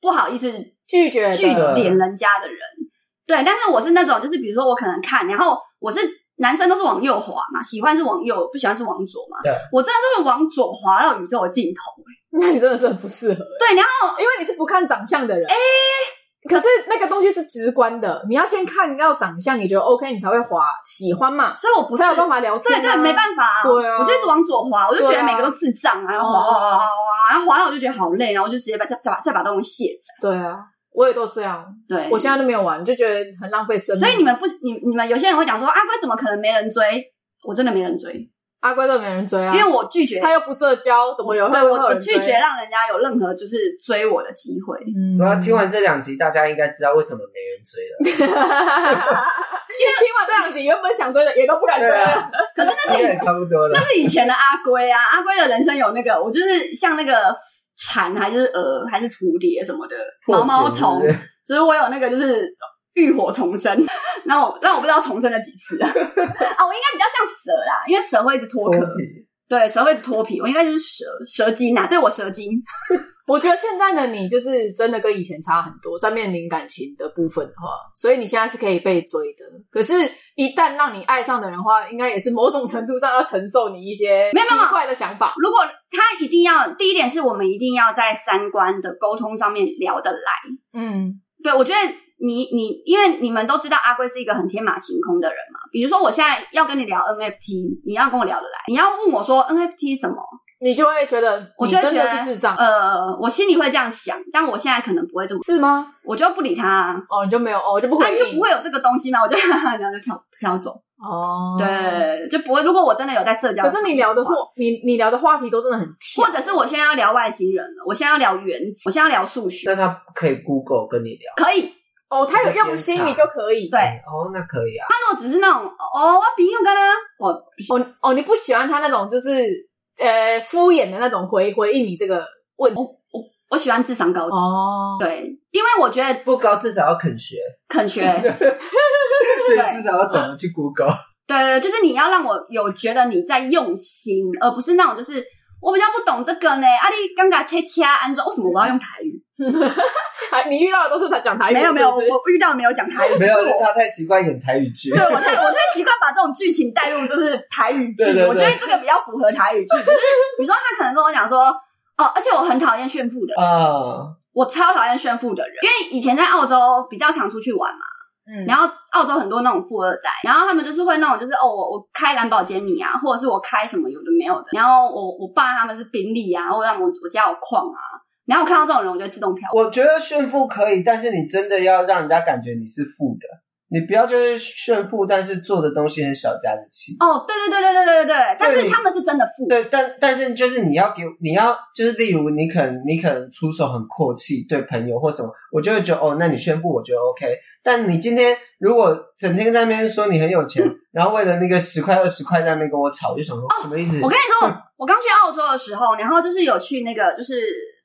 不好意思拒绝拒点人家的人。对，但是我是那种，就是比如说我可能看，然后我是男生都是往右滑嘛，喜欢是往右，不喜欢是往左嘛。对，我真的是会往左滑到宇宙的尽头。那你真的是很不适合。对，然后因为你是不看长相的人，哎、欸，可是那个东西是直观的，你要先看要长相，你觉得 OK，你才会滑喜欢嘛。所以我不才有办法聊天、啊。对对，没办法、啊。对啊，我就一直往左滑，我就觉得每个都智障啊，然后滑滑滑滑滑，然后滑到我就觉得好累，然后我就直接把再把再把东西卸载。对啊，我也都这样。对，我现在都没有玩，就觉得很浪费生命。所以你们不，你你们有些人会讲说，阿龟怎么可能没人追？我真的没人追。阿龟都没人追啊，因为我拒绝，他又不社交，怎么有？对，我拒绝让人家有任何就是追我的机会。嗯，我要听完这两集，大家应该知道为什么没人追了。因为听完这两集，原本想追的也都不敢追了。可是那是也差不多了，那是以前的阿龟啊，阿龟的人生有那个，我就是像那个蝉还是蛾还是蝴蝶什么的毛毛虫，所以我有那个就是。浴火重生，那我那我不知道重生了几次啊？啊，我应该比较像蛇啦，因为蛇会一直脱壳，对，蛇会一直脱皮，我应该就是蛇蛇精呐，对我蛇精。我觉得现在的你就是真的跟以前差很多，在面临感情的部分的话，所以你现在是可以被追的。可是，一旦让你爱上的人的话，应该也是某种程度上要承受你一些奇怪的想法。如果他一定要，第一点是我们一定要在三观的沟通上面聊得来。嗯，对，我觉得。你你，因为你们都知道阿龟是一个很天马行空的人嘛。比如说，我现在要跟你聊 NFT，你要跟我聊得来。你要问我说 NFT 什么，你就会觉得我真的是智障。呃，我心里会这样想，但我现在可能不会这么，是吗？我就不理他啊。哦，你就没有哦，我就不会，就不会有这个东西嘛。我就哈哈，然后就飘飘走。哦，对，就不会。如果我真的有在社交，可是你聊的话，你你聊的话题都真的很甜。或者是我现在要聊外星人了，我现在要聊原子，我现在要聊数学。那他可以 Google 跟你聊，可以。哦，他有用心，你就可以对。哦，那可以啊。他如果只是那种哦，我比用干呢？我哦哦，你不喜欢他那种就是呃敷衍的那种回回应你这个问题。我我我喜欢智商高哦，对，因为我觉得不高至少要肯学，肯学，对，至少要懂得去 Google。对对，就是你要让我有觉得你在用心，而不是那种就是我比较不懂这个呢。啊，你刚刚切切安装，为什么我要用台语？还你遇到的都是他讲台语？没有没有，我遇到没有讲台语。没有，他太习惯演台语剧。对，我太我太习惯把这种剧情带入，就是台语剧。我觉得这个比较符合台语剧。就是比如说，他可能跟我讲说，哦，而且我很讨厌炫富的人。啊，我超讨厌炫富的人，因为以前在澳洲比较常出去玩嘛。嗯，然后澳洲很多那种富二代，然后他们就是会那种，就是哦，我我开兰宝坚尼啊，或者是我开什么有的没有的。然后我我爸他们是宾利啊，或者我我家有矿啊。然后我看到这种人，我就自动飘。我觉得炫富可以，但是你真的要让人家感觉你是富的，你不要就是炫富，但是做的东西很小家子气。哦，对对对对对对对对，但是他们是真的富。对，但但是就是你要给你要就是例如你可能你可能出手很阔气，对朋友或什么，我就会觉得哦，那你炫富我觉得 OK。但你今天如果整天在那边说你很有钱，嗯、然后为了那个十块二十块在那边跟我吵，就想说、哦、什么意思？我跟你说，我刚去澳洲的时候，然后就是有去那个就是。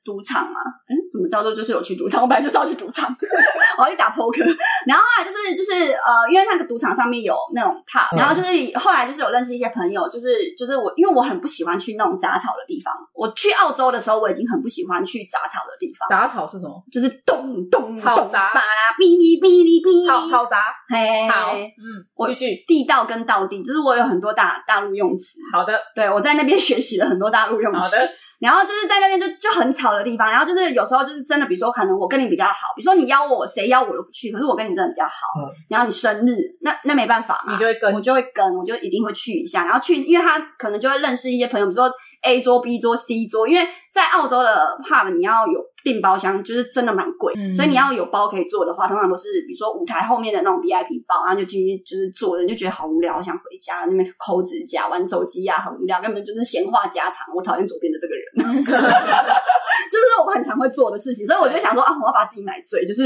赌场嘛，嗯，什么叫做就是有去赌场？我本来就是要去赌场，我要去打 poker。然后后来就是就是呃，因为那个赌场上面有那种 pub，然后就是后来就是有认识一些朋友，就是就是我，因为我很不喜欢去那种杂草的地方。我去澳洲的时候，我已经很不喜欢去杂草的地方。杂草是什么？就是咚咚吵杂吧啦，哔哩哔哩哔哩，吵吵杂。嘿，好，嗯，我继续地道跟道地，就是我有很多大大陆用词。好的，对，我在那边学习了很多大陆用词。好的。然后就是在那边就就很吵的地方，然后就是有时候就是真的，比如说可能我跟你比较好，比如说你邀我，谁邀我都不去，可是我跟你真的比较好，嗯。然后你生日，那那没办法嘛，你就会跟。我就会跟，我就一定会去一下，然后去，因为他可能就会认识一些朋友，比如说 A 桌、B 桌、C 桌，因为在澳洲的 pub 你要有订包厢，就是真的蛮贵，嗯所以你要有包可以坐的话，通常都是比如说舞台后面的那种 VIP 包，然后就进去就是坐着，你就觉得好无聊，想回家那边抠指甲、玩手机啊，很无聊，根本就是闲话家常。我讨厌左边的这个人，就是我很常会做的事情，所以我就想说啊，我要把自己买醉，就是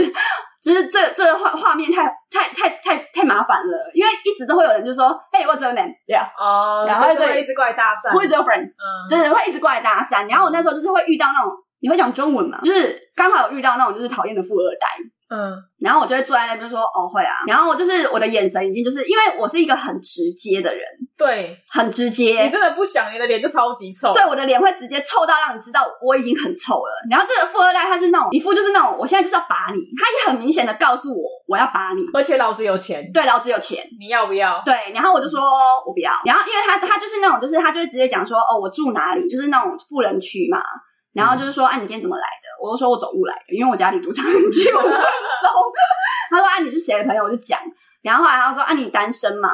就是这这个画画面太太太太太麻烦了，因为一直都会有人就说，Hey what's your name？Yeah，哦，然后就是会一直过来搭讪，Who is your friend？嗯，就是会一直过来搭讪，然后我那时候就是会遇到那种，你会讲中文吗？就是刚好有遇到那种就是讨厌的富二代，嗯，然后我就会坐在那边说，哦会啊，然后就是我的眼神已经就是因为我是一个很直接的人，对很直接你，真的不想，你的脸就超级臭，对我的脸会直接臭到让你知道我已经很臭了。然后这个富二代他是那种一副就是那种我现在就是要把你，他也很明显的告诉我我要把你，而且老子有钱，对，老子有钱。你要不要？对，然后我就说我不要，然后因为他他就是那种，就是他就会直接讲说，哦，我住哪里，就是那种富人区嘛，然后就是说，啊，你今天怎么来的？我就说我走路来的，因为我家离赌场很近，我就走。他说，啊，你是谁的朋友？我就讲，然后后来他说，啊，你单身嘛？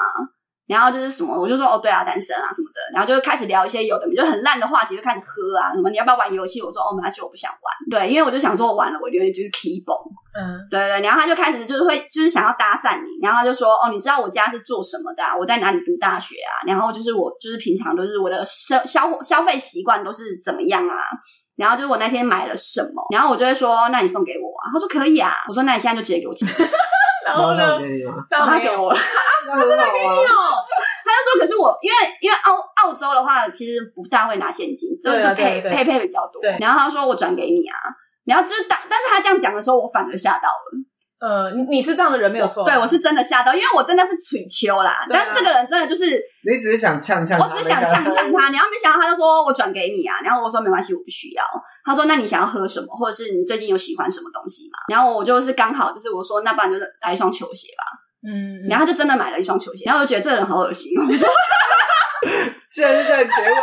然后就是什么，我就说，哦，对啊，单身啊什么的，然后就开始聊一些有的没就很烂的话题，就开始喝啊，什么你要不要玩游戏？我说，哦，没关系，我不想玩。对，因为我就想说，我玩了，我有点就是 key 崩。嗯，对对，然后他就开始就是会就是想要搭讪你，然后他就说哦，你知道我家是做什么的、啊？我在哪里读大学啊？然后就是我就是平常都是我的消消消费习惯都是怎么样啊？然后就是我那天买了什么，然后我就会说那你送给我啊？他说可以啊。我说那你现在就直接给我钱，然后呢？他给我了，他真的给你哦，他就说可是我因为因为澳澳洲的话其实不大会拿现金，都是配对对配配比较多。对然后他说我转给你啊，然后就是当但是他这样讲的时候，我反而吓到了。呃，你你是这样的人没有错，对，我是真的吓到，因为我真的是取秋啦。但这个人真的就是，你只是想呛呛他，我只是想呛呛他，然后没想到他就说我转给你啊，然后我说没关系，我不需要。他说那你想要喝什么，或者是你最近有喜欢什么东西吗？然后我就是刚好就是我说那不然就是来一双球鞋吧，嗯，嗯，然后他就真的买了一双球鞋，然后我就觉得这个人好恶心哦。居然是在结尾。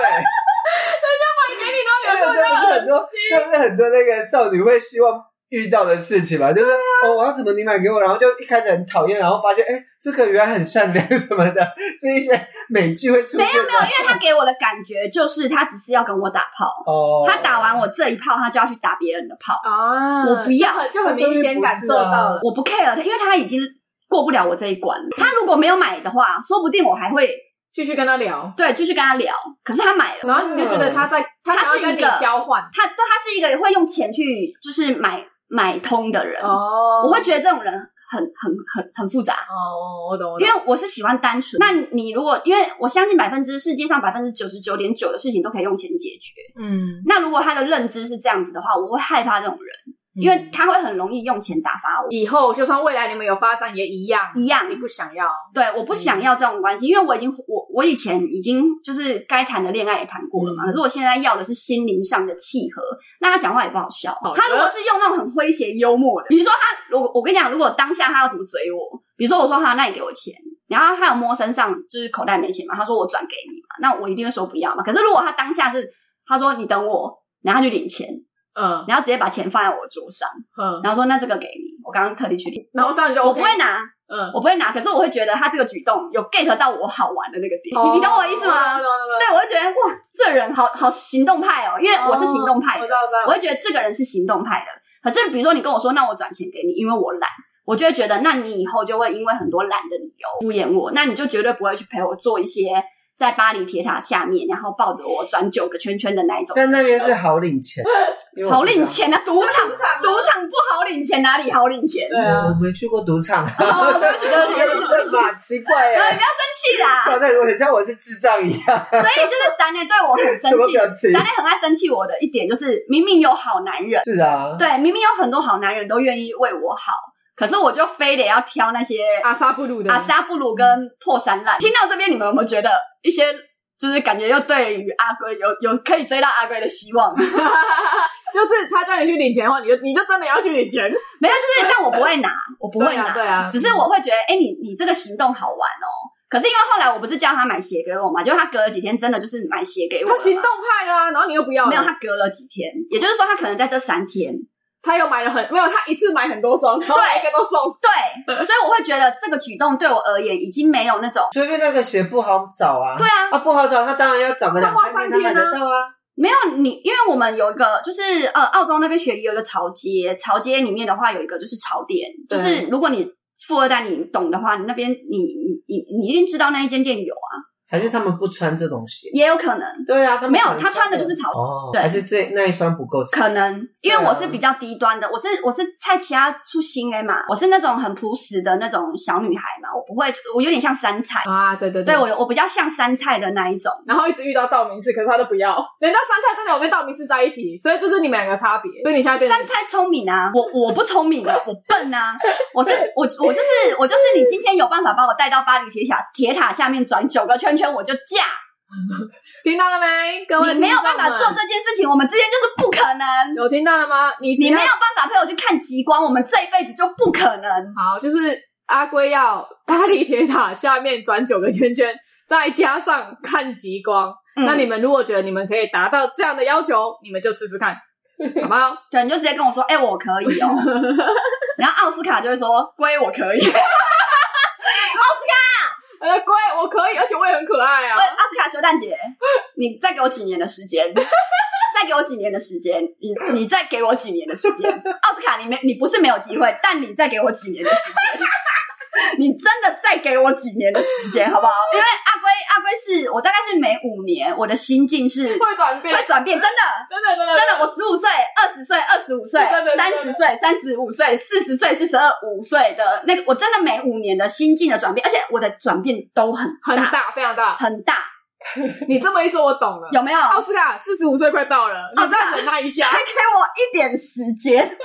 给你都这不是很多，这不是很多那个少女会希望遇到的事情吧？就是、哦，我要什么你买给我，然后就一开始很讨厌，然后发现哎，这个原来很善良什么的，这一些美剧会出现。没有没有，因为他给我的感觉就是他只是要跟我打炮，哦，他打完我这一炮，他就要去打别人的炮，啊，我不要就很就很明显感受到了，我不 care 他，因为他已经过不了我这一关了。他如果没有买的话，说不定我还会。继续跟他聊，对，继续跟他聊。可是他买了，然后你就觉得他在，他想要跟你交换，他对他是一个会用钱去就是买买通的人。哦，我会觉得这种人很很很很复杂。哦，我懂，我懂。因为我是喜欢单纯。那你如果因为我相信百分之世界上百分之九十九点九的事情都可以用钱解决。嗯，那如果他的认知是这样子的话，我会害怕这种人。因为他会很容易用钱打发我，以后就算未来你们有发展也一样，一样，你不想要，对，我不想要这种关系，嗯、因为我已经我我以前已经就是该谈的恋爱也谈过了嘛，嗯、可是我现在要的是心灵上的契合。那他讲话也不好笑，好他如果是用那种很诙谐幽默的，比如说他，如果我跟你讲，如果当下他要怎么追我，比如说我说哈，那你给我钱，然后他有摸身上就是口袋没钱嘛，他说我转给你嘛，那我一定会说不要嘛。可是如果他当下是他说你等我，然后他就领钱。嗯，然后直接把钱放在我的桌上，嗯，然后说那这个给你，我刚刚特地去领，然后这样你就、OK、我不会拿，嗯，我不会拿，可是我会觉得他这个举动有 get 到我好玩的那个点，哦、你你懂我意思吗？对，对，我会觉得哇，这人好好行动派哦，因为我是行动派的，哦、我知道，我知道，我会觉得这个人是行动派的。可是比如说你跟我说，那我转钱给你，因为我懒，我就会觉得，那你以后就会因为很多懒的理由敷衍我，那你就绝对不会去陪我做一些。在巴黎铁塔下面，然后抱着我转九个圈圈的那一种。但那边是好领钱，好领钱啊！赌场，赌场不好领钱，哪里好领钱？对啊，我没去过赌场。对不起，对不起，对不起，奇怪呀！你不要生气啦！对 我很像我是智障一样。所以就是三年对我很生气，三年很爱生气我的一点就是，明明有好男人，是啊，对，明明有很多好男人都愿意为我好。可是我就非得要挑那些阿萨布鲁的阿萨布鲁跟破三烂。听到这边，你们有没有觉得一些就是感觉又对于阿龟有有可以追到阿龟的希望？就是他叫你去领钱的话，你就你就真的要去领钱？没有，就是但我不会拿，我不会拿，对啊。只是我会觉得，哎，你你这个行动好玩哦。可是因为后来我不是叫他买鞋给我嘛，就他隔了几天真的就是买鞋给我。他行动派的啊，然后你又不要。没有，他隔了几天，也就是说他可能在这三天，他又买了很没有，他一次买很多双，然后每一个都送。对，所以我会觉得这个举动对我而言已经没有那种，因为那个鞋不好找啊。对啊，啊不好找，他当然要找个两三天才买得到啊。没有你，因为我们有一个就是呃，澳洲那边雪梨有一个潮街，潮街里面的话有一个就是潮店，就是如果你。富二代，你懂的话，你那边你你你你一定知道那一间店有啊。还是他们不穿这种鞋，也有可能。对啊，他们没有，他穿的就是潮。哦，对，还是这那一双不够。可能因为我是比较低端的，我是我是蔡其他出身的嘛，我是那种很朴实的那种小女孩嘛，我不会，我有点像杉菜啊，对对对，对我我比较像杉菜的那一种，然后一直遇到道明寺，可是他都不要。人家杉菜真的有跟道明寺在一起，所以就是你们两个差别。所以你现在变杉菜聪明啊，我我不聪明啊，我笨啊，我是我我就是我就是你今天有办法把我带到巴黎铁塔铁塔下面转九个圈圈，我就嫁。听到了没？各位，你没有办法做这件事情，我们之间就是不可能。有听到了吗？你你没有办法陪我去看极光，我们这一辈子就不可能。好，就是阿龟要巴黎铁塔下面转九个圈圈，再加上看极光。嗯、那你们如果觉得你们可以达到这样的要求，你们就试试看，好不好？对，你就直接跟我说，哎、欸，我可以哦。然后奥斯卡就会说，龟，我可以。呃，乖，我可以，而且我也很可爱啊！奥斯卡修蛋姐，你再给我几年的时间，再给我几年的时间，你你再给我几年的时间，奥斯卡，你没你不是没有机会，但你再给我几年的时间。你真的再给我几年的时间，好不好？因为阿龟，阿龟是我大概是每五年，我的心境是会转变，会转变，真的，真的，真的，真的。我十五岁、二十岁、二十五岁、三十岁、三十五岁、四十岁、四十二五岁的那个，我真的每五年的心境的转变，而且我的转变都很很大，非常大，很大。你这么一说，我懂了。有没有？奥斯卡四十五岁快到了，你再忍耐一下，再给我一点时间。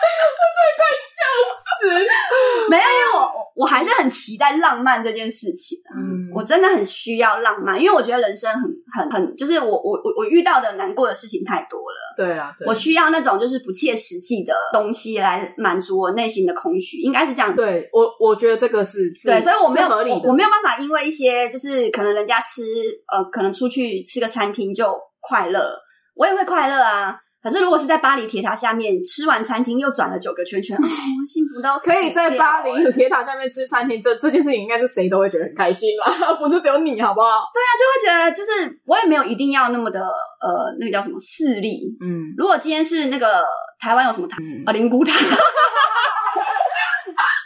我真的快笑死！没有，因为我我还是很期待浪漫这件事情。嗯，我真的很需要浪漫，因为我觉得人生很很很，就是我我我我遇到的难过的事情太多了。对啊，对，我需要那种就是不切实际的东西来满足我内心的空虚，应该是这样。对我，我觉得这个是，是对，所以我没有我没有办法因为一些就是可能人家吃呃，可能出去吃个餐厅就快乐，我也会快乐啊。可是，如果是在巴黎铁塔下面吃完餐厅又转了九个圈圈，哦，幸福到可以在巴黎铁塔下面吃餐厅，这这件事情应该是谁都会觉得很开心吧，不是只有你好不好？对啊，就会觉得就是我也没有一定要那么的呃，那个叫什么势利。嗯，如果今天是那个台湾有什么塔啊，灵骨塔。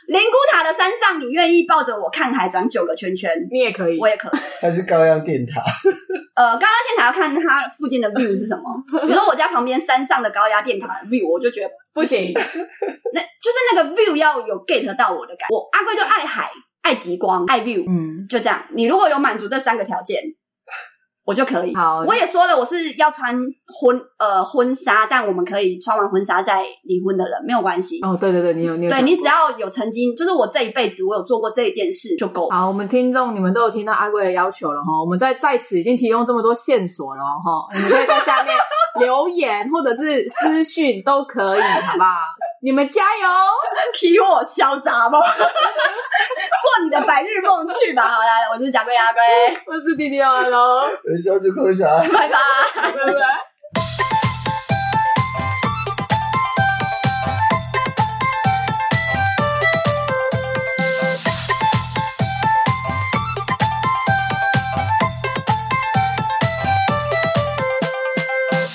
灵骨塔的山上，你愿意抱着我看海转九个圈圈？你也可以，我也可以。还是高压电塔？呃，高压电塔要看它附近的 view 是什么。比如说我家旁边山上的高压电塔 view，我就觉得不行。那就是那个 view 要有 get 到我的感觉。我阿贵就爱海、爱极光、爱 view，嗯，就这样。你如果有满足这三个条件。我就可以。好，我也说了，我是要穿婚呃婚纱，但我们可以穿完婚纱再离婚的人，没有关系。哦，对对对，你有你有。对，你只要有曾经，就是我这一辈子我有做过这一件事就够。好，我们听众你们都有听到阿贵的要求了哈，我们在在此已经提供这么多线索了哈，你们可以在下面 留言或者是私讯都可以，好不好？你们加油，替我潇洒吧，做你的白日梦去吧。好啦，我是贾桂阿龟，我是弟弟阿龙，小猪空侠，拜拜，拜拜。